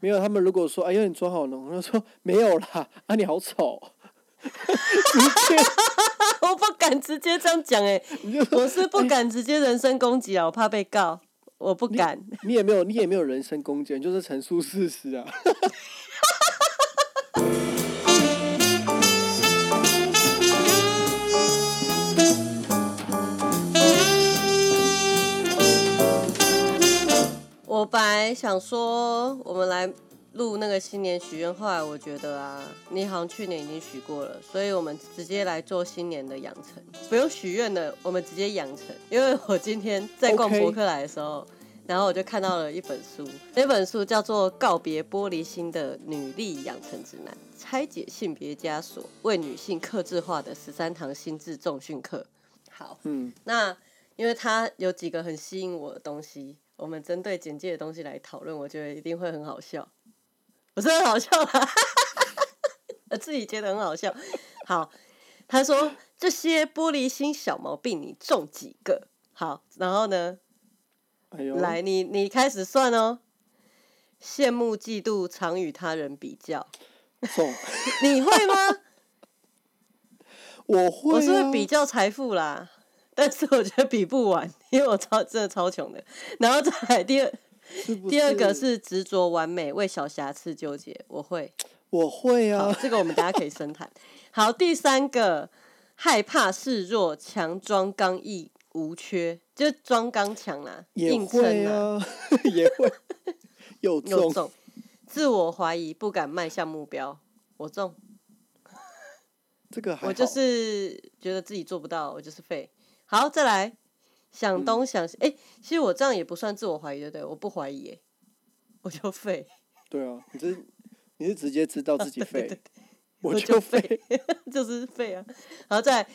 没有，他们如果说哎呦你妆好浓，他说没有啦，啊你好丑，我不敢直接这样讲哎、我是不敢直接人身攻击啊，我怕被告，我不敢。你也没有你也没有人身攻击，你就是陈述事实啊。我本来想说，我们来录那个新年许愿，后来我觉得啊，你好像去年已经许过了，所以我们直接来做新年的养成，不用许愿的，我们直接养成。因为我今天在逛博客来的时候然后我就看到了一本书，那本书叫做《告别玻璃心的女力养成指南》，拆解性别枷锁，为女性克制化的十三堂心智重训课。好，嗯，那因为它有几个很吸引我的东西，我们针对简介的东西来讨论，我觉得一定会很好笑。不是很好笑啦，我自己觉得很好笑。好，他说这些玻璃心小毛病你中几个？好，然后呢，哎，来你你开始算哦。羡慕、嫉妒，常与他人比较，中，你会吗？我会、啊，我是会比较财富啦，但是我觉得比不完，因为我超真的超穷的。然后再来第二，第二个是执着完美，为小瑕疵纠结，我会。我会，啊，这个我们大家可以深谈。好，第三个害怕示弱，强装刚毅无缺，就是装刚强啦，也硬撑啊，也会，又重。自我怀疑，不敢迈向目标，我中。这个还，我就是觉得自己做不到，我就是废。好，再来想东嗯想西，哎、其实我这样也不算自我怀疑，对不对？我不怀疑，哎，我就废，对啊，你这你是直接知道自己废，我我就废废，，就是废啊。然后再来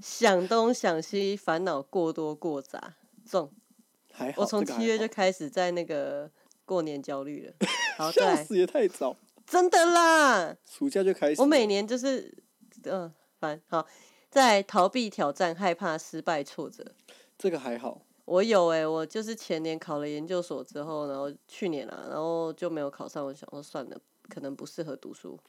想东想西，烦恼过多过杂，重。还好，我从七月就开始在那个过年焦虑了。好，再来，笑死也太早，真的啦，暑假就开始，我每年就是，嗯、烦。好，再来逃避挑战，害怕失败挫折。这个还好，我有哎、我就是前年考了研究所之后，然后去年啊，然后就没有考上。我想说算了，可能不适合读书。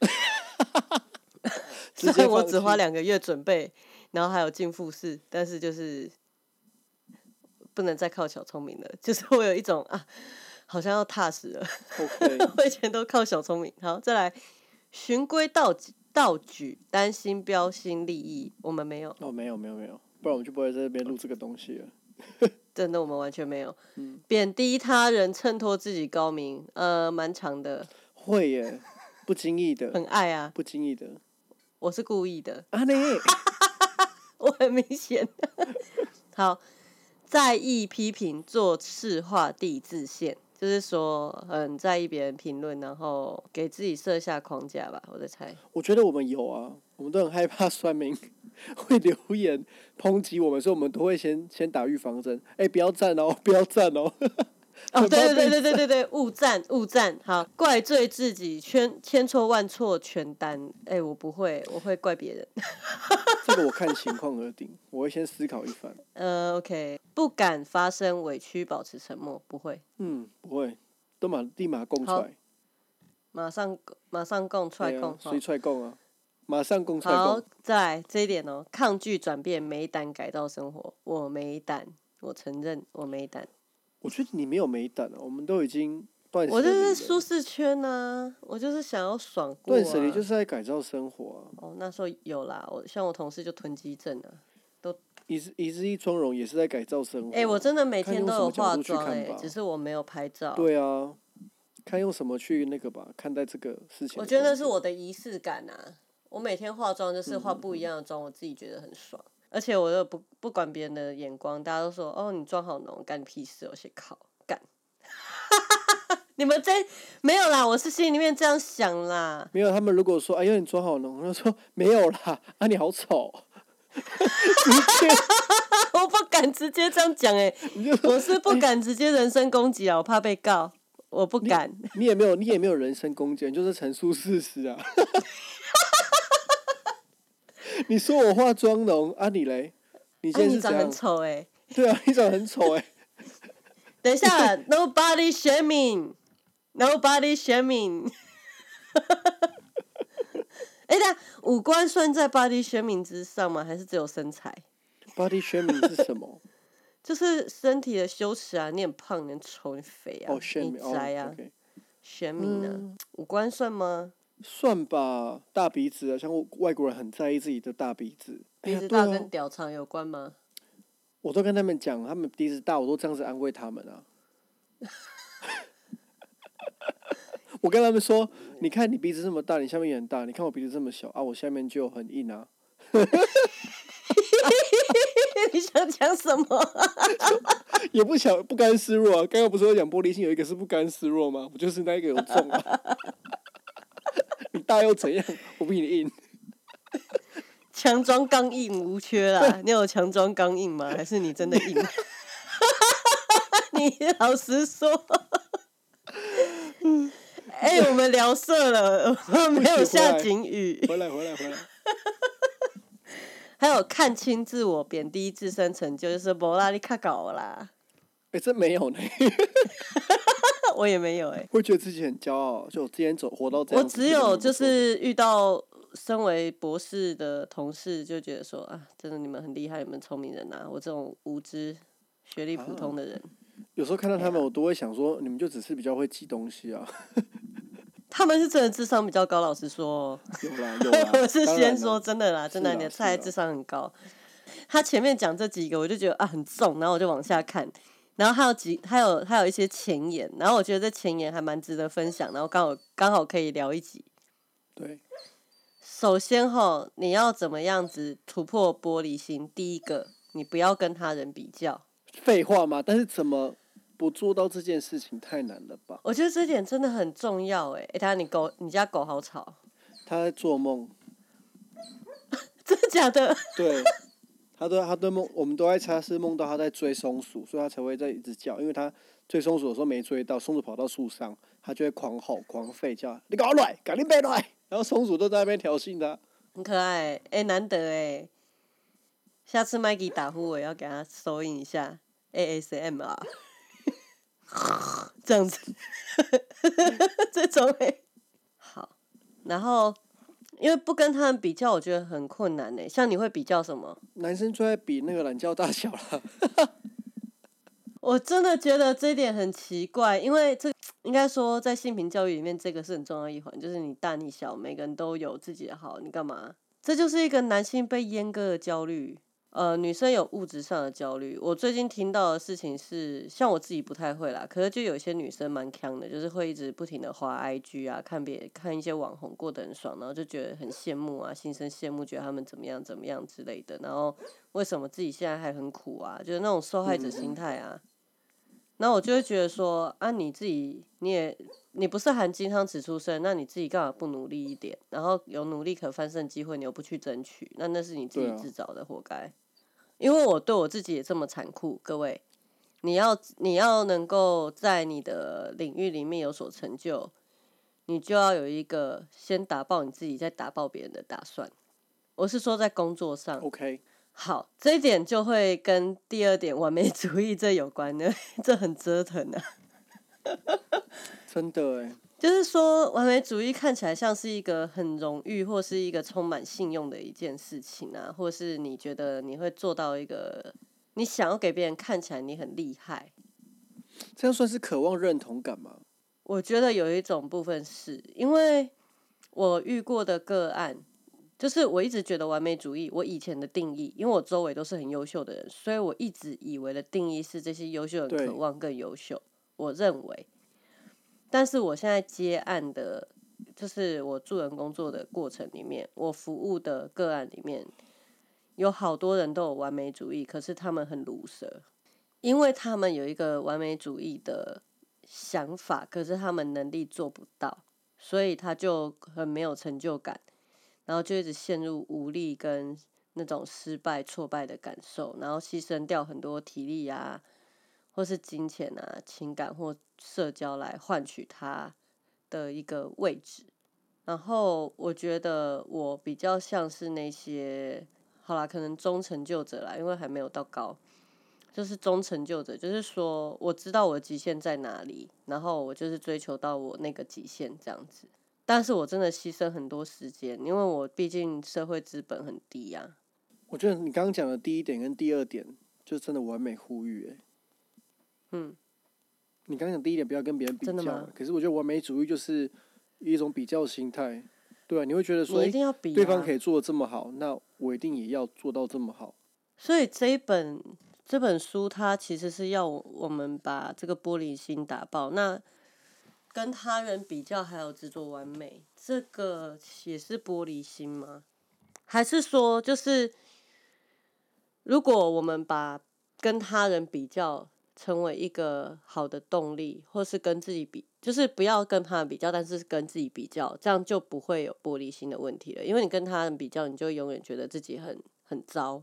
直接虽然我只花两个月准备，然后还有进复试，但是就是不能再靠小聪明了。就是我有一种啊，好像要踏实了。我以前都靠小聪明。好，再来循规蹈矩，蹈矩担心标新立异，我们没有，哦，没有没有没有，不然我们就不会在这边录这个东西了。真的我们完全没有。嗯贬低他人，衬托自己高明，呃，蛮长的，会耶，不经意的，很爱啊，不经意的，我是故意的，啊你，我很明显。好，在意批评，做事画地自限，就是说很在意别人评论，然后给自己设下框架吧，我在猜。我觉得我们有啊，我们都很害怕酸民 会留言抨击我们，所以我们都会先先打预防针，哎、不要赞哦，不要赞哦。哦，对对对被对对对对，误赞误赞，好，怪罪自己，千千错万错全担。哎、我不会，我会怪别人。这个我看情况而定，我会先思考一番。呃，OK，不敢发声，委屈，保持沉默，不会，嗯，不会，都马立马供出好来，马上马上供出来供，谁出来供啊？马上供出来好供。，再来这一点哦，抗拒转变，没胆改造生活，我没胆，我承认我没胆，我觉得你没有没胆啊，我们都已经断舍我就。是舒适圈呐、我就是想要爽过、啊。断舍离就是在改造生活啊，哦，那时候有啦，我像我同事就囤积症啊。一日一日一妆容也是在改造生活啊。哎、我真的每天都有化妆只是我没有拍照。对啊，看用什么去那个吧，看待这个事情。我觉得那是我的仪式感啊。我每天化妆就是化嗯不一样的妆，我自己觉得很爽。而且我又不不管别人的眼光，大家都说哦你妆好浓，干你屁事我，写靠干。你们真没有啦，我是心里面这样想啦。没有，他们如果说哎呀你妆好浓，我就说没有啦，啊你好丑，我不敢直接这样讲哎、我是不敢直接人身攻击啊，我怕被告，我不敢。你也没有你也没有人身攻击，你就是陈述事实啊。你说我化妆浓啊你嘞？你啊，现在很？丑哎、对啊，你长得很丑哎、等一下，Nobody shaming，Nobody shaming。哎，那五官算在 body shaming 之上吗？还是只有身材？body shaming 是什么？就是身体的羞耻啊！你很胖，你很丑，你肥啊，哦你宅啊，OK，，shaming 呢？嗯五官算吗？算吧，大鼻子啊，像外国人很在意自己的大鼻子。哎鼻子大跟屌长有关吗？我都跟他们讲，他们鼻子大，我都这样子安慰他们啊。我跟他们说，你看你鼻子这么大，你下面也很大，你看我鼻子这么小啊，我下面就很硬啊。你想讲什么？也不想不甘示弱啊。刚刚不是有讲玻璃心，有一个是不甘示弱吗？我就是那一个有中啊。你大又怎样？我比你硬。强装刚硬无缺啦，你有强装刚硬吗？还是你真的硬？你老实说。哎、我们聊色了，没有下警语。回来，回来，回来。还有看清自我、贬低自身成就，就是博拉利卡搞啦。哎、真没有呢。我也没有哎、会觉得自己很骄傲，就我之前走活到这我样我。只有就是遇到身为博士的同事，就觉得说啊，真的你们很厉害，你们聪明人呐、我这种无知、学历普通的人，有时候看到他们，我都会想说，你们就只是比较会记东西啊。他们是真的智商比较高。老实说哦，有啦，有啦。我是先说真的啦，真的，你的菜智商很高。他前面讲这几个，我就觉得啊很重，然后我就往下看，然后还有几还有还有一些前言，然后我觉得这前言还蛮值得分享，然后刚好刚好可以聊一集。对，首先哈，你要怎么样子突破玻璃心？第一个，你不要跟他人比较。废话嘛。但是怎么不做到这件事情太难了吧？我觉得这点真的很重要哎。哎，等下你狗，你家狗好吵，他在做梦，真的假的？对，他都他都梦，我们都在猜他是梦到他在追松鼠，所以他才会在一直叫，因为他追松鼠的时候没追到，松鼠跑到树上，他就会狂吼狂吠叫，你搞来，赶紧别来，然后松鼠都在那边挑衅他。很可爱哎，难得哎。下次麦吉打呼，我要给他收音一下 ASMR，这样子，这种哎。好，然后因为不跟他们比较，我觉得很困难呢。像你会比较什么？男生最爱比那个懒觉大小了。我真的觉得这一点很奇怪，因为这应该说在性平教育里面，这个是很重要一环，就是你大你小，每个人都有自己的好，你干嘛？这就是一个男性被阉割的焦虑。呃，女生有物质上的焦虑。我最近听到的事情是，像我自己不太会啦，可是就有一些女生蛮强的，就是会一直不停的滑 IG 啊，看别看一些网红过得很爽，然后就觉得很羡慕啊，心生羡慕，觉得他们怎么样怎么样之类的。然后为什么自己现在还很苦啊？就是那种受害者心态啊。然后我就会觉得说，啊，你自己你也你不是含金汤匙出生，那你自己干嘛不努力一点？然后有努力可翻身机会，你又不去争取，那那是你自己自找的，活该。因为我对我自己也这么残酷，各位，你要你要能够在你的领域里面有所成就，你就要有一个先打爆你自己，再打爆别人的打算。我是说在工作上，OK，好，这一点就会跟第二点完美主义这有关的，这很折腾啊。真的哎，就是说，完美主义看起来像是一个很荣誉或是一个充满信用的一件事情啊，或是你觉得你会做到一个你想要给别人看起来你很厉害。这样算是渴望认同感吗？我觉得有一种部分是因为我遇过的个案，就是我一直觉得完美主义，我以前的定义，因为我周围都是很优秀的人，所以我一直以为的定义是这些优秀人渴望更优秀。我认为，但是我现在接案的，就是我助人工作的过程里面，我服务的个案里面，有好多人都有完美主义，可是他们很毒舌，因为他们有一个完美主义的想法，可是他们能力做不到，所以他就很没有成就感，然后就一直陷入无力跟那种失败、挫败的感受，然后牺牲掉很多体力啊，或是金钱啊、情感或社交来换取他的一个位置。然后我觉得我比较像是那些，好啦，可能中成就者啦，因为还没有到高。就是终成就者，就是说我知道我的极限在哪里，然后我就是追求到我那个极限这样子。但是我真的牺牲很多时间，因为我毕竟社会资本很低呀、我觉得你刚刚讲的第一点跟第二点，就真的完美呼吁。嗯，你刚刚讲第一点不要跟别人比较真的吗，可是我觉得完美主义就是一种比较心态，对啊，你会觉得说，你一诶定要比、啊。对方可以做的这么好，那我一定也要做到这么好。所以这一本这本书，它其实是要我们把这个玻璃心打爆。那跟他人比较，还有执着完美，这个也是玻璃心吗？还是说，就是如果我们把跟他人比较成为一个好的动力，或是跟自己比，就是不要跟他人比较，但是跟自己比较，这样就不会有玻璃心的问题了。因为你跟他人比较，你就永远觉得自己很很糟，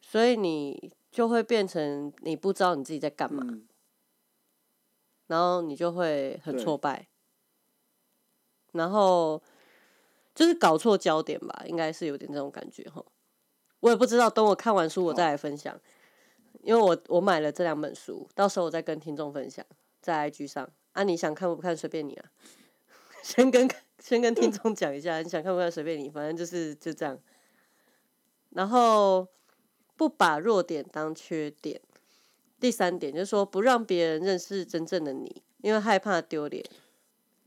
所以你就会变成你不知道你自己在干嘛，嗯，然后你就会很挫败，然后就是搞错焦点吧，应该是有点这种感觉哈。我也不知道，等我看完书我再来分享，因为我我买了这两本书，到时候我再跟听众分享在 IG 上啊，你想看不看随便你啊，先跟先跟听众讲一下，你想看不看随便你，反正就是就这样。然后不把弱点当缺点。第三点就是说，不让别人认识真正的你，因为害怕丢脸。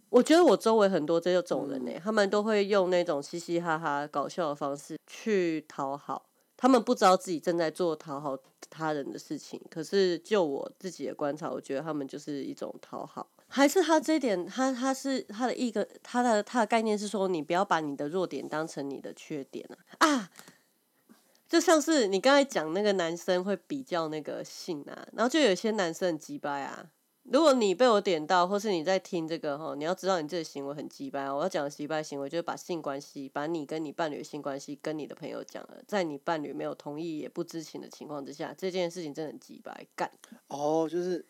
我觉得我周围很多这种人呢、他们都会用那种嘻嘻哈哈、搞笑的方式去讨好，他们不知道自己正在做讨好他人的事情。可是就我自己的观察，我觉得他们就是一种讨好。还是他这一点，他他是他的一个他的他的概念是说，你不要把你的弱点当成你的缺点啊啊！就像是你刚才讲那个男生会比较那个性啊，然后就有些男生很鸡掰啊。如果你被我点到，或是你在听这个哈，你要知道你这个行为很鸡掰啊。我要讲的鸡掰行为，就是把性关系，把你跟你伴侣的性关系跟你的朋友讲了，在你伴侣没有同意也不知情的情况之下，这件事情真的很鸡掰，干哦，就是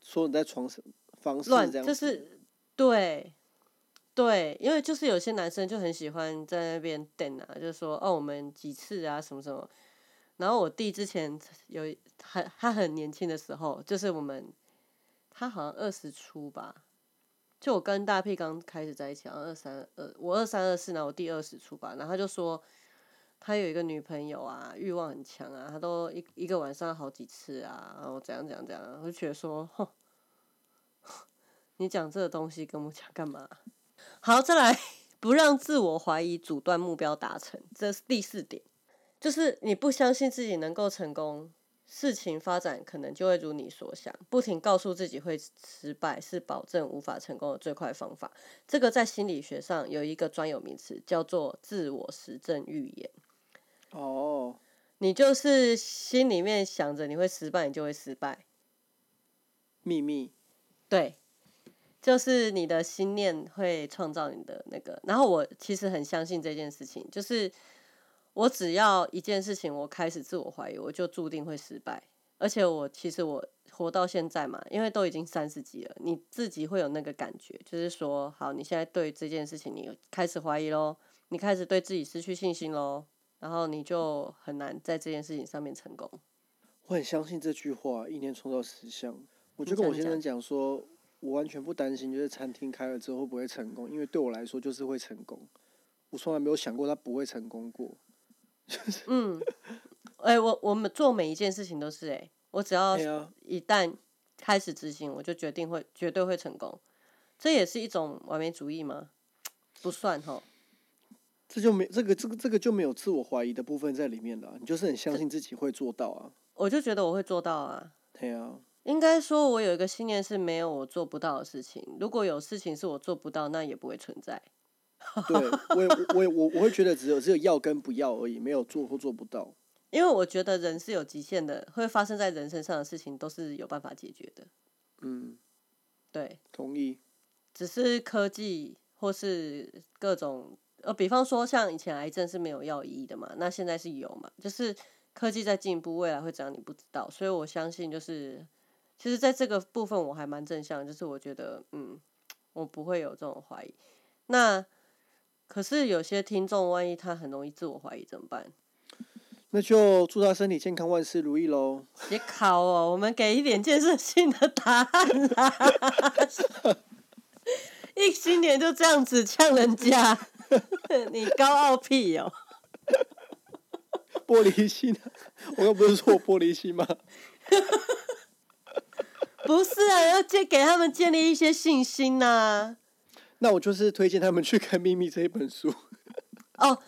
说你在床上方式乱，这样，就是对对，因为就是有些男生就很喜欢在那边等啊，就说哦我们几次啊什么什么。然后我弟之前有很他很年轻的时候，就是我们他好像二十出吧，就我跟大屁刚开始在一起，好像二三二我二三二四，然后我弟二十出吧，然后他就说他有一个女朋友啊，欲望很强啊，他都一一个晚上好几次啊，然后怎样怎样怎样，我就觉得说，哼，你讲这个东西跟我讲干嘛？好，再来，不让自我怀疑阻断目标达成，这是第四点，就是你不相信自己能够成功，事情发展可能就会如你所想。不停告诉自己会失败，是保证无法成功的最快方法。这个在心理学上有一个专有名词，叫做自我实证预言。哦，你就是心里面想着你会失败，你就会失败。秘密，对，就是你的心念会创造你的那个。然后我其实很相信这件事情，就是我只要一件事情我开始自我怀疑，我就注定会失败。而且我其实我活到现在嘛，因为都已经三十几了，你自己会有那个感觉，就是说，好，你现在对这件事情你开始怀疑喽，你开始对自己失去信心喽，然后你就很难在这件事情上面成功。我很相信这句话，一年创造十项。我就跟我先生讲说，我完全不担心，就是餐厅开了之后会不会成功，因为对我来说就是会成功。我从来没有想过它不会成功过。嗯，哎、我我们做每一件事情都是哎、我只要一旦开始执行，我就决定会绝对会成功。这也是一种完美主义吗？不算哈。这就没这个这个这个就没有自我怀疑的部分在里面了啊。你就是很相信自己会做到啊。我就觉得我会做到啊。对啊，应该说，我有一个信念是没有我做不到的事情。如果有事情是我做不到，那也不会存在。对我也我也我我会觉得只有只有要跟不要而已，没有做或做不到。因为我觉得人是有极限的，会发生在人身上的事情都是有办法解决的。嗯，对，同意。只是科技或是各种呃，比方说像以前癌症是没有药医的嘛，那现在是有嘛，就是科技在进步，未来会怎样你不知道，所以我相信就是，其实在这个部分我还蛮正向，就是我觉得嗯，我不会有这种怀疑。那可是有些听众万一他很容易自我怀疑怎么办？那就祝他身体健康，万事如意喽。别考哦，我们给一点建设性的答案啦。一新年就这样子呛人家，你高傲屁哦！玻璃心，我又不是说我玻璃心吗？不是啊，要建给他们建立一些信心呐、那我就是推荐他们去看《秘密》这一本书。哦，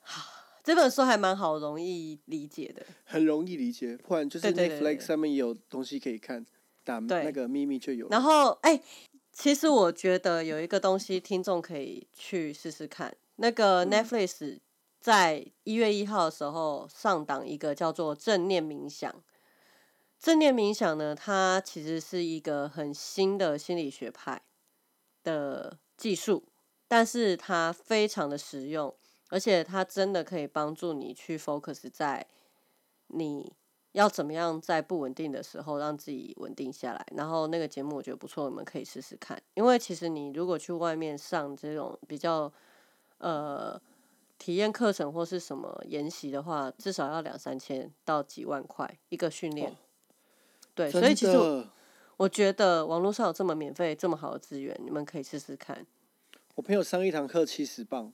好，这本书还蛮好，容易理解的。很容易理解，不然就是 Netflix 上面也有东西可以看，打那个秘密就有。然后，哎、其实我觉得有一个东西，听众可以去试试看。那个 Netflix 在一月一号的时候上档一个叫做正念冥想。正念冥想呢，它其实是一个很新的心理学派的技术，但是它非常的实用，而且它真的可以帮助你去 focus 在你要怎么样在不稳定的时候让自己稳定下来。然后那个节目我觉得不错，你们可以试试看。因为其实你如果去外面上这种比较呃体验课程或是什么研习的话，至少要两三千到几万块一个训练。哦对，所以其实我觉得网络上有这么免费、这么好的资源，你们可以试试看。我朋友上一堂课七十磅，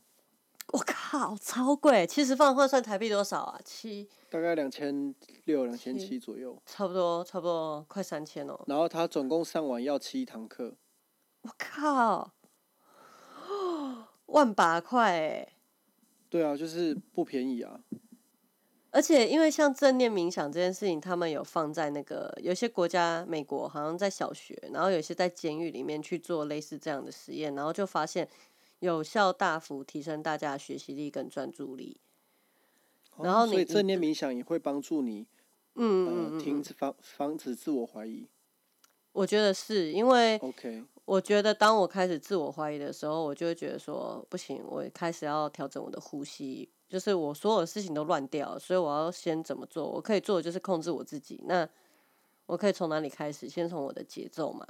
我靠，超贵！七十磅换算台币多少啊？七，大概两千六、两千七七左右。差不多，差不多快三千哦。然后他总共上完要七堂课，我靠，万把块哎！对啊，就是不便宜啊。而且因为像正念冥想这件事情，他们有放在那个有些国家，美国好像在小学，然后有些在监狱里面去做类似这样的实验，然后就发现有效大幅提升大家的学习力跟专注力。然后你所以你正念冥想也会帮助你，嗯，停止防防止自我怀疑。我觉得是因为 OK，我觉得当我开始自我怀疑的时候，我就会觉得说不行，我开始要调整我的呼吸，就是我所有的事情都乱掉了，所以我要先怎么做？我可以做的就是控制我自己。那我可以从哪里开始？先从我的节奏嘛。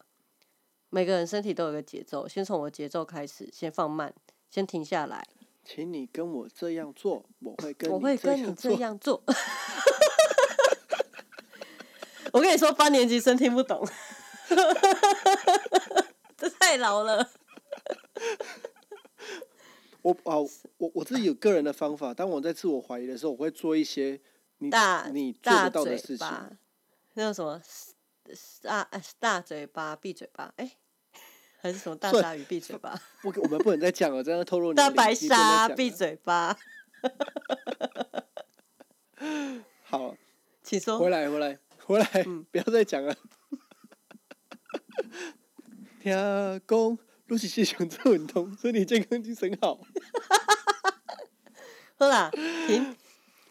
每个人身体都有个节奏，先从我节奏开始，先放慢，先停下来。请你跟我这样做，我会跟我会跟你这。样做。我跟你说，八年级生听不懂，这太老了。我啊，我我自己有个人的方法。当我在自我怀疑的时候，我会做一些你大你做大到的事情。那种什么大呃大嘴巴闭嘴巴，哎、还是什么大算鲨鱼闭嘴巴，不，我们不能再讲了，这样透露你不能再鲨闭嘴巴。好，请说回。来，回来，回来，嗯不要再讲了。听讲你是时常做运动，身体健康，精神好。好啦，停。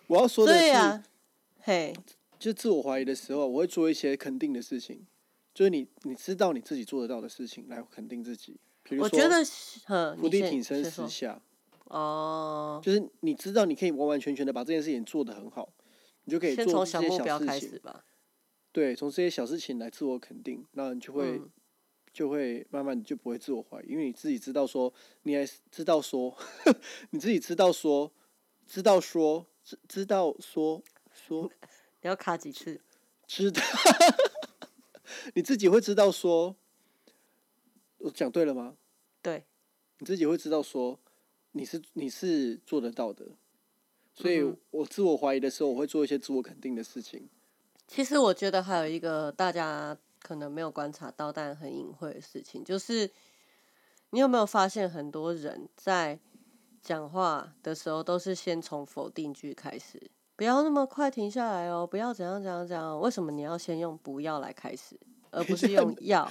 我要说的是，对呀、嘿，就自我怀疑的时候，我会做一些肯定的事情，就是你你知道你自己做得到的事情来肯定自己。比如说，我觉得是，嗯，伏地挺身十下，哦，就是你知道你可以完完全全的把这件事情做得很好，你就可以做这些小事情。吧。对，从这些小事情来自我肯定，那你就会、嗯就会慢慢你就不会自我怀疑，因为你自己知道说，你还是知道说，你自己知道说，知道说，知知道说说 你要卡几次？知道，你自己会知道说，我讲对了吗？对，你自己会知道说，你是你是做得到的，所以我自我怀疑的时候，我会做一些自我肯定的事情。其实我觉得还有一个大家可能没有观察到，但很隐晦的事情，就是你有没有发现，很多人在讲话的时候都是先从否定句开始，不要那么快停下来哦，不要怎样怎样怎样。为什么你要先用不要来开始，而不是用 要？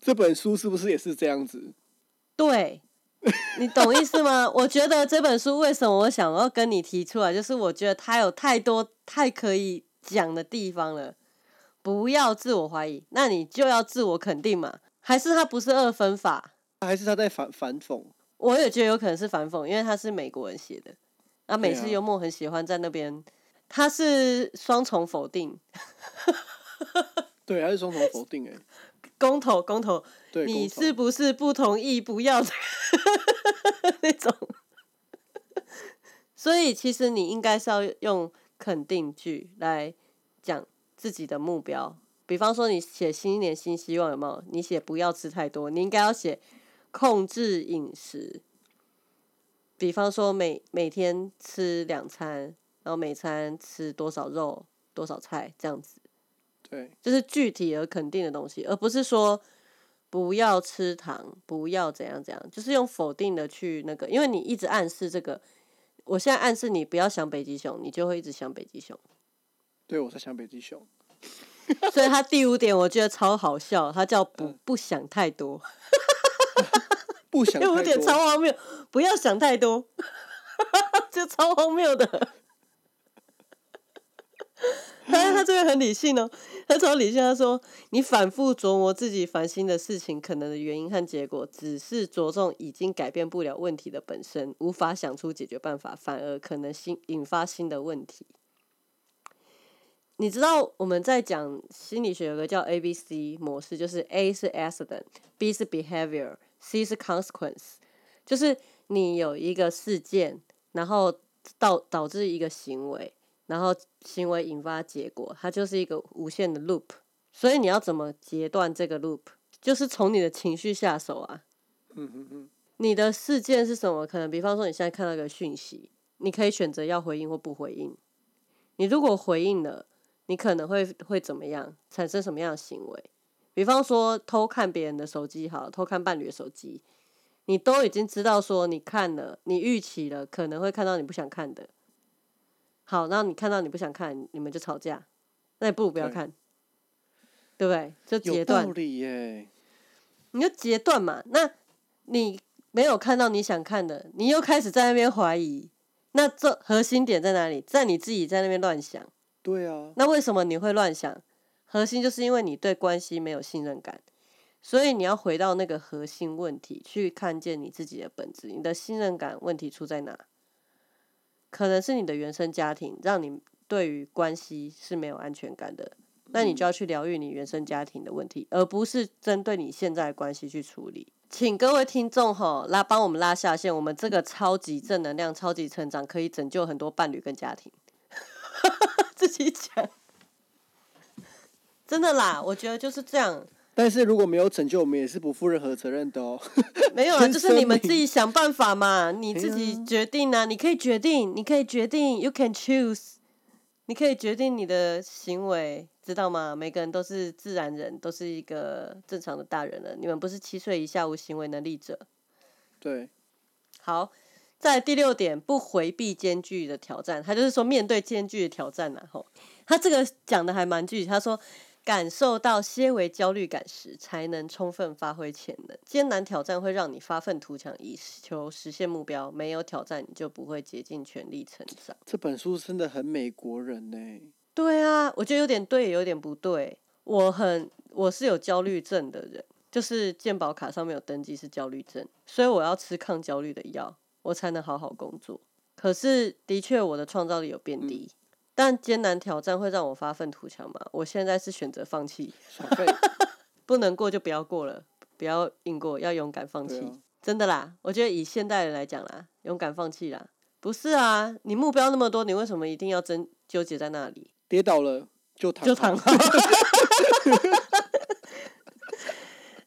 这本书是不是也是这样子？对，你懂意思吗？我觉得这本书为什么我想要跟你提出来，就是我觉得它有太多太可以讲的地方了。不要自我怀疑，那你就要自我肯定嘛？还是他不是二分法？还是他在反反讽？我也觉得有可能是反讽，因为他是美国人写的。啊，美式幽默很喜欢在那边，他是双重否定，对，还是双重否定、欸？哎，公投公投，对，你是不是不同意不要 那种？所以其实你应该是要用肯定句来讲自己的目标。比方说，你写新一年新希望有没有？你写不要吃太多，你应该要写控制饮食。比方说，每每天吃两餐，然后每餐吃多少肉、多少菜这样子。对，就是具体而肯定的东西，而不是说不要吃糖，不要怎样怎样，就是用否定的去那个，因为你一直暗示这个，我现在暗示你不要想北极熊，你就会一直想北极熊。对，我在想北极熊。所以他第五点我觉得超好笑，他叫不不想太多，不想第五点超荒谬，不要想太多，就超荒谬的。但是他这个很理性哦，他超理性。他说：“你反复琢磨自己烦心的事情可能的原因和结果，只是着重已经改变不了问题的本身，无法想出解决办法，反而可能新引发新的问题。”你知道我们在讲心理学有个叫 A B C 模式，就是 A 是 accident，B 是 behavior，C 是 consequence，就是你有一个事件，然后导导致一个行为，然后行为引发结果，它就是一个无限的 loop。所以你要怎么截断这个 loop？就是从你的情绪下手啊。嗯嗯嗯，你的事件是什么？可能比方说你现在看到一个讯息，你可以选择要回应或不回应。你如果回应了，你可能会会怎么样，产生什么样的行为？比方说偷看别人的手机，好，偷看伴侣的手机，你都已经知道说你看了，你预期了，可能会看到你不想看的。好，然后你看到你不想看，你们就吵架，那你不如不要看，对不对？就截断，理耶。你就截断嘛。那你没有看到你想看的，你又开始在那边怀疑，那这核心点在哪里？在你自己在那边乱想。对啊，那为什么你会乱想？核心就是因为你对关系没有信任感，所以你要回到那个核心问题，去看见你自己的本质。你的信任感问题出在哪？可能是你的原生家庭让你对于关系是没有安全感的，那你就要去疗愈你原生家庭的问题，而不是针对你现在的关系去处理。请各位听众吼拉帮我们拉下线，我们这个超级正能量、超级成长，可以拯救很多伴侣跟家庭。自己讲，真的啦，我觉得就是这样。但是如果没有拯救，我们也是不负任何责任的哦。没有啊，先 就是你们自己想办法嘛，你自哎己决定啊，你可以决定，你可以决定，you can choose，你可以决定你的行为，知道吗？每个人都是自然人，都是一个正常的大人了，你们不是七岁以下无行为能力者。对，好，在第六点，不回避艰巨的挑战，他就是说面对艰巨的挑战呐、吼，他这个讲的还蛮具体，他说。感受到些微焦虑感时，才能充分发挥潜能。艰难挑战会让你发愤图强，以求实现目标；没有挑战，你就不会竭尽全力成长。这本书真的很美国人呢。对啊，我觉得有点对，也有点不对。我很我是有焦虑症的人，就是健保卡上面有登记是焦虑症，所以我要吃抗焦虑的药，我才能好好工作。可是的确，我的创造力有变低。但艰难挑战会让我发愤图强嘛？我现在是选择放弃，不能过就不要过了，不要硬过，要勇敢放弃。啊真的啦，我觉得以现代人来讲啦，勇敢放弃啦。不是啊，你目标那么多，你为什么一定要争纠结在那里？跌倒了就躺，就躺。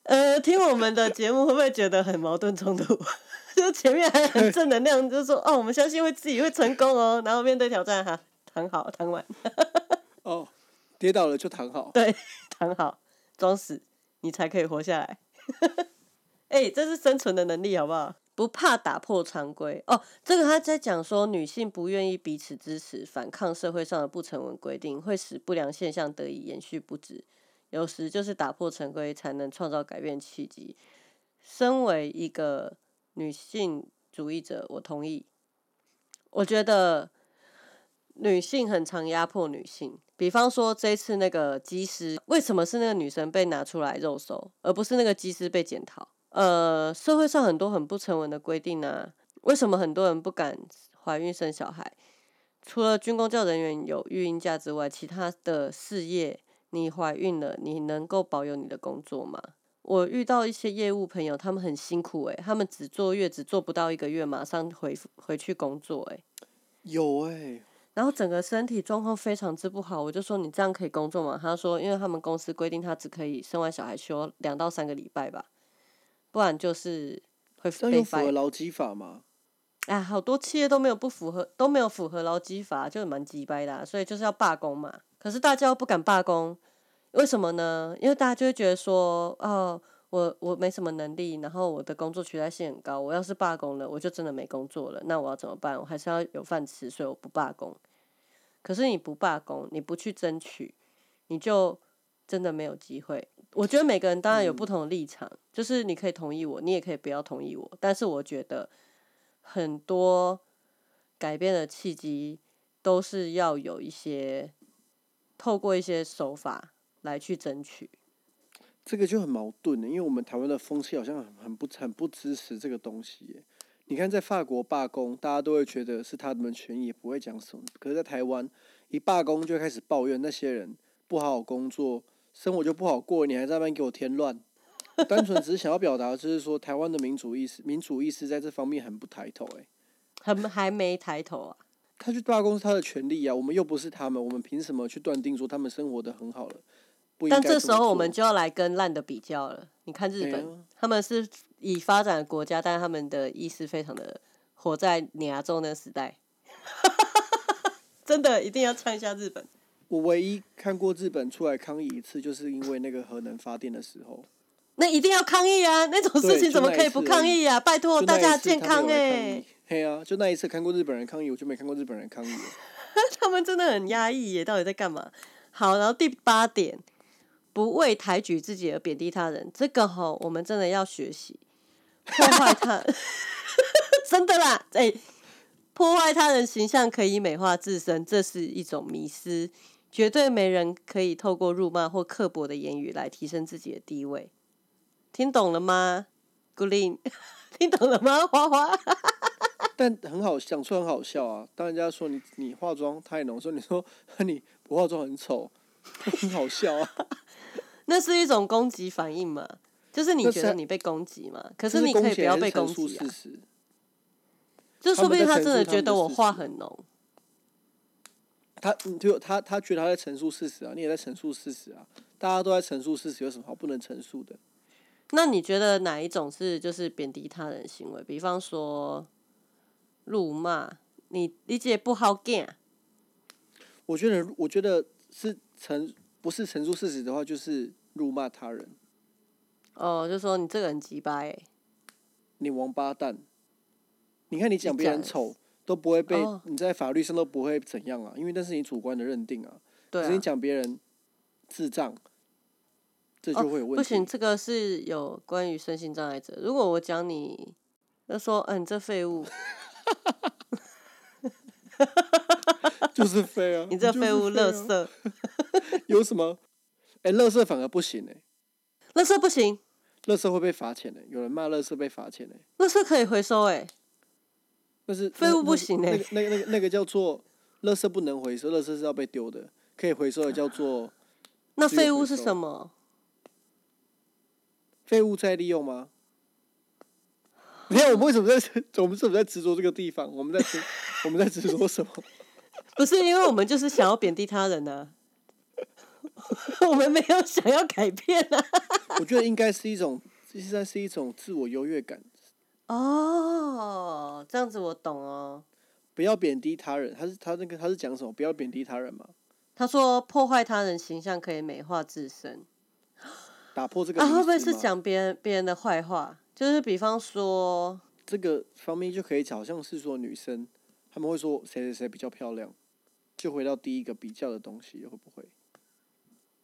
呃，听我们的节目会不会觉得很矛盾冲突？就前面还很正能量，就说哦，我们相信会自己会成功哦，然后面对挑战哈，躺好躺完，哦，跌倒了就躺好。对，躺好，装死，你才可以活下来。哎、这是生存的能力，好不好？不怕打破常规哦。这个他在讲说，女性不愿意彼此支持，反抗社会上的不成文规定，会使不良现象得以延续不止。有时就是打破常规，才能创造改变契机。身为一个女性主义者，我同意。我觉得女性很常压迫女性，比方说这次那个机师，为什么是那个女生被拿出来肉搜，而不是那个机师被检讨？呃，社会上很多很不成文的规定啊，为什么很多人不敢怀孕生小孩？除了军工教人员有育婴假之外，其他的事业，你怀孕了，你能够保有你的工作吗？我遇到一些业务朋友，他们很辛苦诶、他们只坐月子坐不到一个月，马上回回去工作诶、有哎、然后整个身体状况非常之不好，我就说你这样可以工作吗？他说，因为他们公司规定他只可以生完小孩休两到三个礼拜吧，不然就是会被这符合。劳基法吗？哎，好多企业都没有不符合，都没有符合劳基法，就蛮鸡掰的啊、所以就是要罢工嘛。可是大家又不敢罢工，为什么呢？因为大家就会觉得说，哦，我我没什么能力，然后我的工作取代性很高，我要是罢工了，我就真的没工作了，那我要怎么办？我还是要有饭吃，所以我不罢工。可是你不罢工，你不去争取，你就真的没有机会。我觉得每个人当然有不同的立场，就是你可以同意我，你也可以不要同意我。但是我觉得很多改变的契机都是要有一些透过一些手法来去争取。这个就很矛盾的，因为我们台湾的风气好像很很不很不支持这个东西耶。你看，在法国罢工，大家都会觉得是他们的权益，也不会讲什么。可是，在台湾一罢工就开始抱怨那些人不好好工作，生活就不好过，你还在那边给我添乱。单纯只是想要表达，就是说台湾的民主意识，民主意识在这方面很不抬头。哎，很还没抬头啊！他去罢工是他的权利啊，我们又不是他们，我们凭什么去断定说他们生活的很好了？但这时候我们就要来跟烂的比较了。你看日本，哎他们是已发展的国家，但是他们的意识非常的活在亚洲那个时代。真的一定要唱一下日本。我唯一看过日本出来抗议一次，就是因为那个核能发电的时候，那一定要抗议啊！那种事情怎么可以不抗议啊？拜托大家健康哎。嘿啊，就那一次看过日本人抗议，我就没看过日本人抗议。他们真的很压抑耶，到底在干嘛？好，然后第八点，不为抬举自己而贬低他人，这个哈，我们真的要学习，破坏他，真的啦，哎、破坏他人形象可以美化自身，这是一种迷失，绝对没人可以透过辱骂或刻薄的言语来提升自己的地位，听懂了吗 e e n 听懂了吗？花花，但很好讲出很好笑啊！当人家说你你化妆太浓，说你说 你不化妆很丑，很好笑啊！那是一种攻击反应嘛？就是你觉得你被攻击嘛？可可是你可以不要被攻击啊。就说不定他真的觉得我话很浓，他你就他他觉得他在陈述事实啊，你也在陈述事实啊，大家都在陈述事实，有什么好不能陈述的？那你觉得哪一种是就是贬低他人行为？比方说辱骂，你理解不好 get，我觉得，我觉得是陈不是陈述事实的话，就是辱骂他人，哦，就说你这个人鸡掰、欸，你王八蛋。你看你讲别人丑都不会被，哦你在法律上都不会怎样啊，因为那是你主观的认定啊。对可是你啊，讲别人智障，这哦就会有问题。不行，这个是有关于身心障碍者。如果我讲你，就说，嗯、你这废物，就是废啊！你这废物，啊垃圾，有什么？哎、乐色反而不行哎、乐色不行，乐色会被罚钱哎、有人骂乐色被罚钱哎、乐色可以回收、哎，但是废物不行欸那个那个那个那个叫做乐色不能回收，乐色是要被丢的，可以回收的叫做那废物是什么？废物再利用吗？你看我们为什么在我们为什么在执着这个地方？我们在执我们在执着什么？不是因为我们就是想要贬低他人呢、我们没有想要改变啊。我觉得应该是一种，现在是一种自我优越感，哦，这样子我懂哦。不要贬低他人。他是他那个他是讲什么？不要贬低他人嘛，他说破坏他人形象可以美化自身打破这个啊，会不会是讲别人别人的坏话？就是比方说，这个方面就可以讲，好像是说女生他们会说谁谁谁比较漂亮，就回到第一个比较的东西，会不会？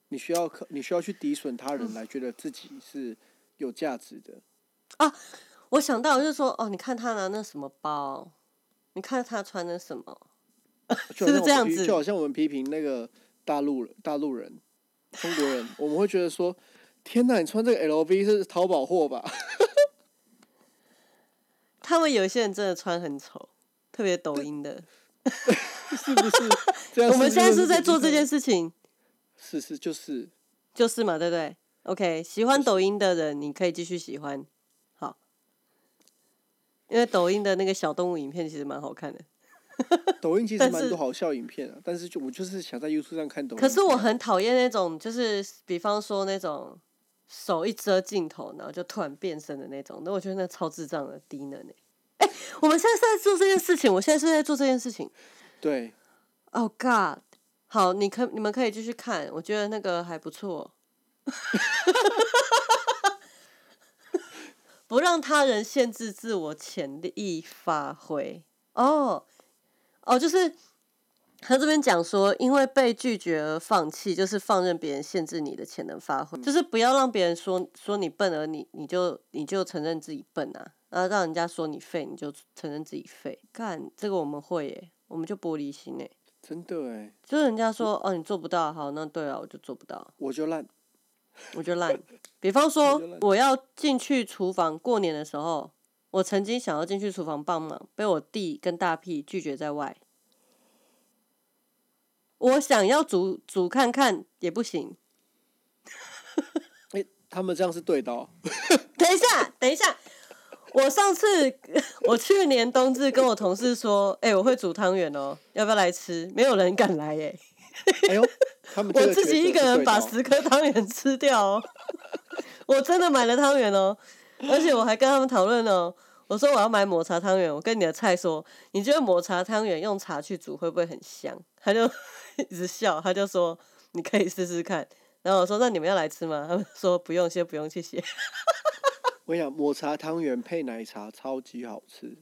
你需要可你需要去抵损他人来觉得自己是有价值的，啊我想到就是说，哦，你看他拿那什么包，你看他穿的什么，就是这样子就好像我们批评那个大陆人、大陆人、中国人，我们会觉得说，天哪，你穿这个 LV 是淘宝货吧？他们有一些人真的穿很丑，特别抖音的。是不是？我们现在是是在做这件，事情，是是就是，就是嘛，对不对？OK，喜欢抖音的人，你可以继续喜欢，好，因为抖音的那个小动物影片其实蛮好看的。抖音其实蛮多好笑影片啊，但是就我就是想在 YouTube 上看抖音。可是我很讨厌那种，就是比方说那种手一遮镜头，然后就突然变身的那种，那我觉得那超智障的低能哎、欸我们现在是在做这件事情，我现在是在做这件事情。对，Oh God！好，你可你们可以继续看，我觉得那个还不错。不让他人限制自我潜力发挥。哦哦，就是他这边讲说，因为被拒绝而放弃，就是放任别人限制你的潜能发挥，就是不要让别人说说你笨，而你你就你就承认自己笨啊，然后让人家说你废，你就承认自己废。干这个我们会耶，我们就玻璃心哎。真的哎，就是人家说哦，你做不到，好，那对啊，我就做不到，我就烂。我就烂。比方说我，我要进去厨房过年的时候，我曾经想要进去厨房帮忙，被我弟跟大屁拒绝在外。我想要煮煮看看也不行。哎、他们这样是对的、哦。等一下，等一下，我上次我去年冬至跟我同事说，哎、我会煮汤圆哦，要不要来吃？没有人敢来耶。哎呦，他们我自己一个人把十颗汤圆吃掉哦，我真的买了汤圆哦，而且我还跟他们讨论哦，我说我要买抹茶汤圆，我跟你的菜说，你觉得抹茶汤圆用茶去煮会不会很香？他就 一直笑，他就说你可以试试看。然后我说那你们要来吃吗？他们说不用，先不用，谢谢。我跟你讲，抹茶汤圆配奶茶超级好吃。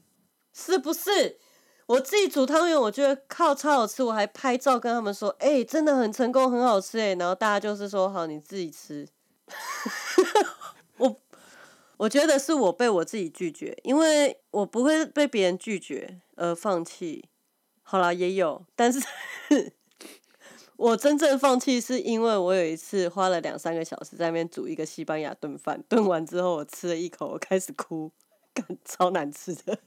是不是？我自己煮汤圆，我觉得靠超好吃，我还拍照跟他们说，哎、真的很成功，很好吃哎。然后大家就是说，好，你自己吃。我我觉得是我被我自己拒绝，因为我不会被别人拒绝而放弃。好啦，也有，但是我真正放弃是因为我有一次花了两三个小时在那边煮一个西班牙炖饭，炖完之后我吃了一口，我开始哭，感超难吃的。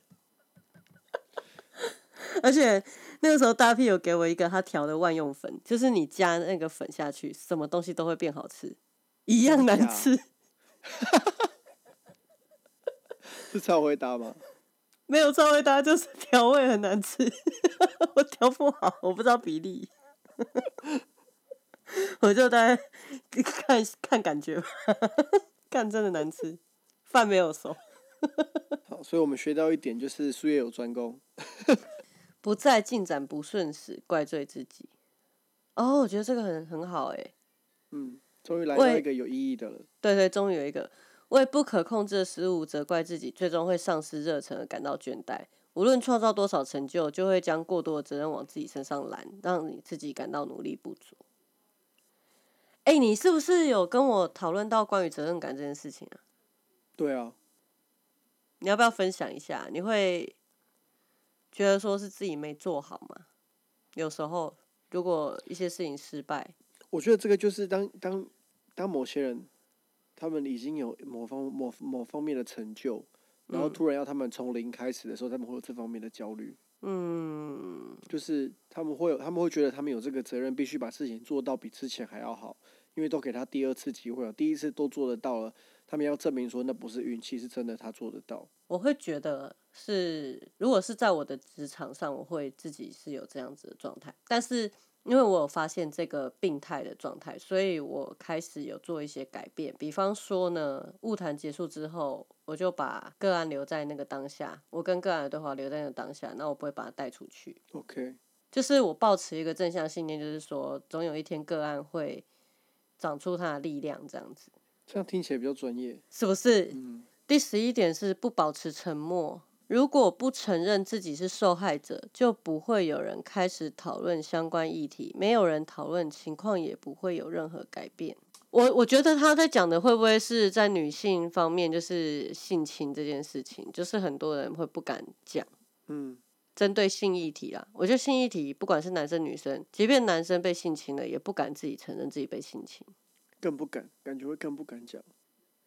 而且那个时候大屁有给我一个他调的万用粉，就是你加那个粉下去，什么东西都会变好吃，一样难吃。是超回答吗？没有超会搭，就是调味很难吃，我调不好，我不知道比例，我就大概 看看感觉吧，看真的难吃，饭没有熟。好，所以我们学到一点，就是术业有专攻。不再进展不顺时，怪罪自己。哦，我觉得这个很很好诶。嗯，终于来到一个有意义的了。对对，终于有一个为不可控制的失误责怪自己，最终会丧失热忱而感到倦怠。无论创造多少成就，就会将过多的责任往自己身上揽，让你自己感到努力不足。哎，你是不是有跟我讨论到关于责任感这件事情啊？对啊，你要不要分享一下？你会觉得说是自己没做好吗？有时候如果一些事情失败，我觉得这个就是当当当某些人，他们已经有某方某某方面的成就，然后嗯突然要他们从零开始的时候，他们会有这方面的焦虑，嗯，就是他们会有他们会觉得他们有这个责任，必须把事情做到比之前还要好，因为都给他第二次机会了，第一次都做得到了，他们要证明说那不是运气，是真的他做得到。我会觉得是，如果是在我的职场上，我会自己是有这样子的状态。但是因为我有发现这个病态的状态，所以我开始有做一些改变。比方说呢，物谈结束之后，我就把个案留在那个当下，我跟个案的对话留在那个当下，那我不会把它带出去。OK，就是我抱持一个正向信念，就是说，总有一天个案会长出它的力量，这样子，这样听起来比较专业。是不是？嗯，第十一点是不保持沉默。如果不承认自己是受害者，就不会有人开始讨论相关议题，没有人讨论，情况也不会有任何改变。我我觉得他在讲的会不会是在女性方面，就是性侵这件事情，就是很多人会不敢讲。嗯，针对性议题啦，我觉得性议题不管是男生女生，即便男生被性侵了，也不敢自己承认自己被性侵。更不敢，感觉会更不敢讲。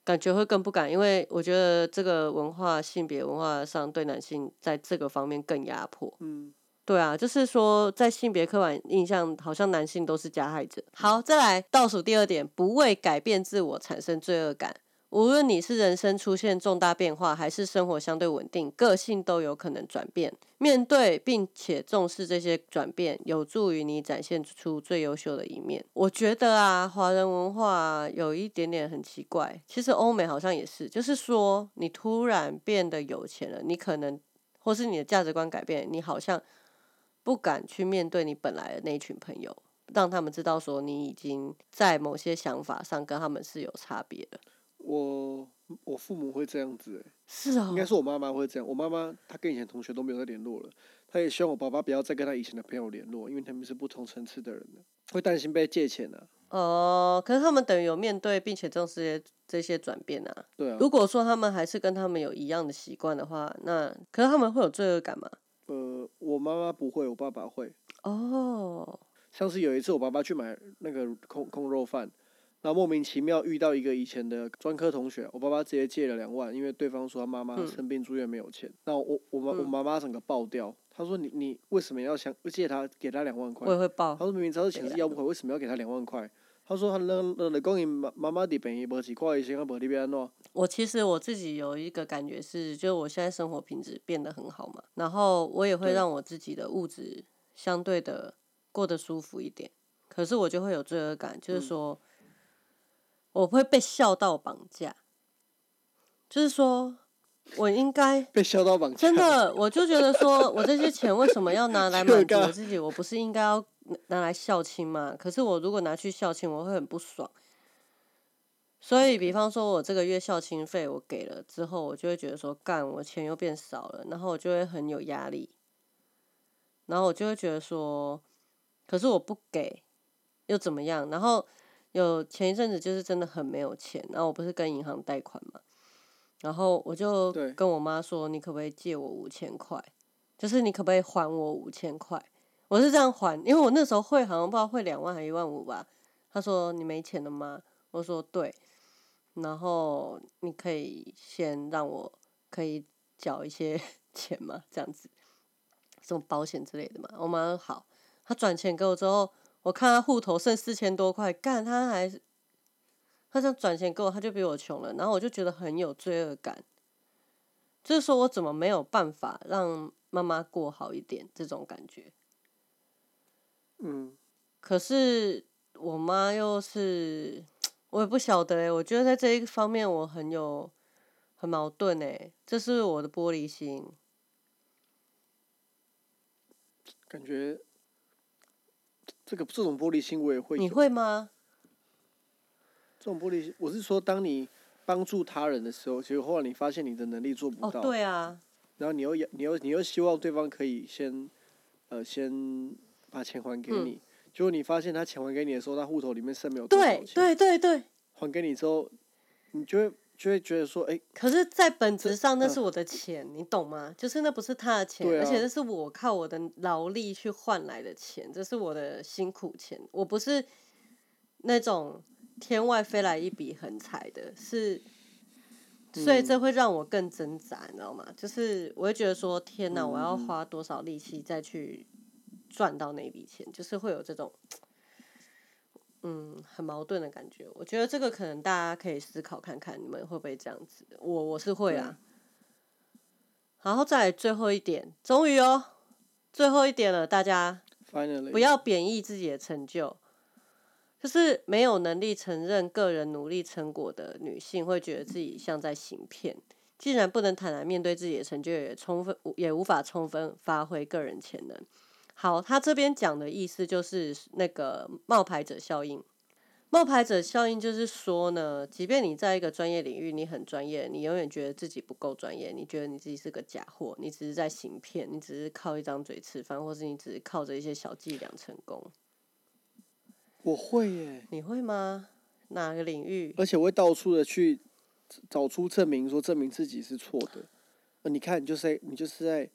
感觉会更不敢，因为我觉得这个文化性别文化上对男性在这个方面更压迫。嗯，对啊，就是说在性别刻板印象，好像男性都是加害者。好，再来倒数第二点，不为改变自我产生罪恶感。无论你是人生出现重大变化，还是生活相对稳定，个性都有可能转变。面对并且重视这些转变，有助于你展现出最优秀的一面。我觉得啊，华人文化有一点点很奇怪，其实欧美好像也是，就是说你突然变得有钱了，你可能或是你的价值观改变，你好像不敢去面对你本来的那一群朋友，让他们知道说你已经在某些想法上跟他们是有差别的。我我父母会这样子、欸，是啊、应该是我妈妈会这样。我妈妈她跟以前同学都没有再联络了，她也希望我爸爸不要再跟他以前的朋友联络，因为他们是不同层次的人了，会担心被借钱啊。哦，可是他们等于有面对并且重视这些这些转变啊。对啊，如果说他们还是跟他们有一样的习惯的话，那可是他们会有罪恶感吗？呃，我妈妈不会，我爸爸会。哦，上次有一次，我爸爸去买那个空空肉饭，然后莫名其妙遇到一个以前的专科同学，我爸爸直接借了两万，因为对方说他妈妈嗯生病住院没有钱。那我我妈我嗯妈妈整个爆掉，她说你你为什么要想借他给他两万块我？也会爆他。说明明知道钱是要不回，为什么要给他两万块？他说他那那来讲，伊妈妈妈伫病院无去看医生，啊无你要安怎？我其实我自己有一个感觉是，就我现在生活品质变得很好嘛，然后我也会让我自己的物质相对的过得舒服一点。可是我就会有罪恶感，就是嗯说、我会被孝道绑架，就是说我应该被笑到绑架。真的，我就觉得说，我这些钱为什么要拿来满足 我自己？我不是应该要拿来孝亲嘛？可是我如果拿去孝亲，我会很不爽。所以，比方说，我这个月孝亲费我给了之后，我就会觉得说，干，我钱又变少了，然后我就会很有压力，然后我就会觉得说，可是我不给又怎么样？然后有前一阵子就是真的很没有钱，然后我不是跟银行贷款嘛，然后我就跟我妈说，你可不可以借我五千块？就是你可不可以还我五千块？我是这样还，因为我那时候汇好像不知道汇两万还一万五吧。他说你没钱了吗？我说对，然后你可以先让我可以缴一些 钱吗？这样子，什么保险之类的嘛。我妈说好，他转钱给我之后，我看他户头剩四千多块，干他还他这样转钱给我，他就比我穷了，然后我就觉得很有罪恶感，就是说我怎么没有办法让妈妈过好一点这种感觉。嗯，可是我妈又是，我也不晓得诶，我觉得在这一方面我很有很矛盾诶，这是我的玻璃心。感觉这个这种玻璃心我也会。你会吗？这种玻璃心，我是说，当你帮助他人的时候，结果后来你发现你的能力做不哦，到，对啊，然后你又你又你又希望对方可以先呃先把钱还给嗯你，结果你发现他钱还给你的时候，他户头里面剩没有多少对钱，对对对。还给你之后，你就会就会觉得说，哎、可是，在本质上那嗯是我的钱，你懂吗？就是那不是他的钱，而且那是我靠我的劳力去换来的钱，这是我的辛苦钱，我不是那种天外飞来一笔横财的，是，所以这嗯会让我更挣扎，你知道吗？就是我会觉得说，天哪，我要嗯花多少力气再去赚到那笔钱，就是会有这种。嗯，很矛盾的感觉。我觉得这个可能大家可以思考看看，你们会不会这样子？我我是会啊。然后再最后一点，终于哦，最后一点了，大家 finally 不要贬义自己的成就。就是没有能力承认个人努力成果的女性，会觉得自己像在行骗。既然不能坦然面对自己的成就，也充分也无法充分发挥个人潜能。好，他这边讲的意思就是那个冒牌者效应。冒牌者效应就是说呢，即便你在一个专业领域你很专业，你永远觉得自己不够专业，你觉得你自己是个假货，你只是在行骗，你只是靠一张嘴吃饭，或是你只是靠着一些小伎俩成功。我会耶，你会吗？哪个领域？而且我会到处的去找出证明，说证明自己是错的。呃，你看，你就是在你就是在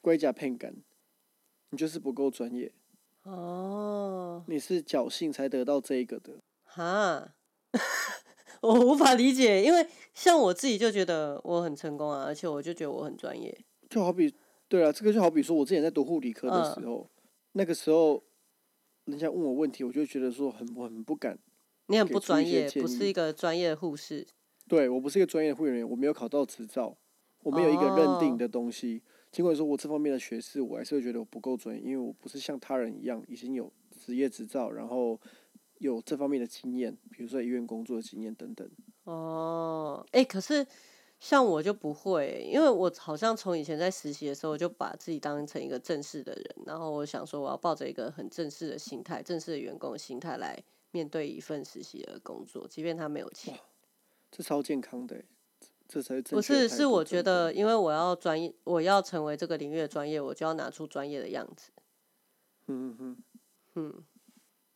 龟甲骗感，你就是不够专业，哦，你是侥幸才得到这一个的。哈，我无法理解，因为像我自己就觉得我很成功啊，而且我就觉得我很专业。就好比，对啊，这个就好比说，我之前在读护理科的嗯时候，那个时候人家问我问题，我就觉得说很我很不敢你很不专业，不是一个专业的护士。对我不是一个专业的护理人员，我没有考到执照，我没有一个认定哦的东西。尽管说我这方面的学识，我还是会觉得我不够专业，因为我不是像他人一样已经有职业执照，然后有这方面的经验，比如说医院工作的经验等等。哦，哎、可是像我就不会，因为我好像从以前在实习的时候，我就把自己当成一个正式的人，然后我想说我要抱着一个很正式的心态、正式的员工的心态来面对一份实习的工作，即便他没有钱。这超健康的欸，不是，是我觉得，因为我要专业，我要成为这个领域的专业，我就要拿出专业的样子。嗯嗯嗯，嗯，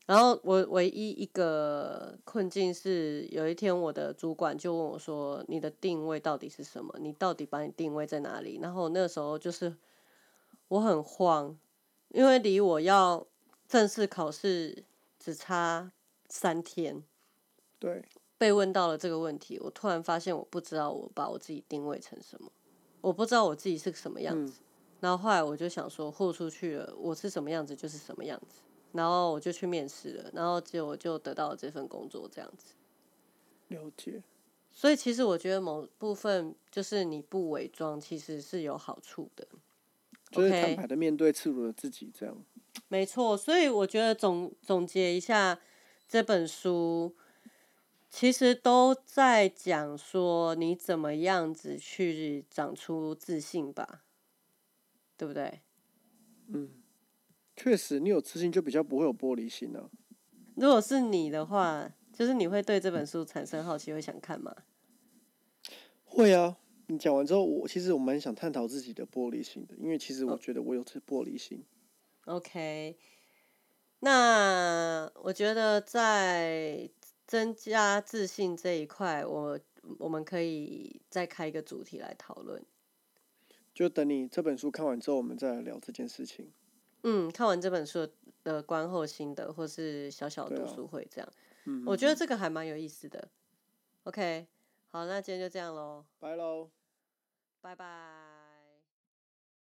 然后我唯一一个困境是，有一天我的主管就问我说：“你的定位到底是什么？你到底把你定位在哪里？”然后那时候就是我很慌，因为离我要正式考试只差三天。对，被问到了这个问题，我突然发现我不知道我把我自己定位成什么，我不知道我自己是个什么样嗯子。然后后来我就想说，豁出去了，我是什么样子就是什么样子。然后我就去面试了，然后结果就得到了这份工作，这样子。了解。所以其实我觉得某部分就是你不伪装，其实是有好处的。就是坦白的面对赤裸的自己，这样。没错，所以我觉得总总结一下这本书，其实都在讲说你怎么样子去长出自信吧，对不对？嗯，确实，你有自信就比较不会有玻璃心啊。如果是你的话，就是你会对这本书产生好奇，会想看吗？会啊，你讲完之后，我其实我蛮想探讨自己的玻璃心的，因为其实我哦觉得我有这玻璃心。OK，那我觉得在增加自信这一块，我我们可以再开一个主题来讨论。就等你这本书看完之后，我们再来聊这件事情。嗯，看完这本书的观后心得，或是小小读书会这样，嗯，我觉得这个还蛮有意思的。OK，好，那今天就这样喽，拜喽。拜拜。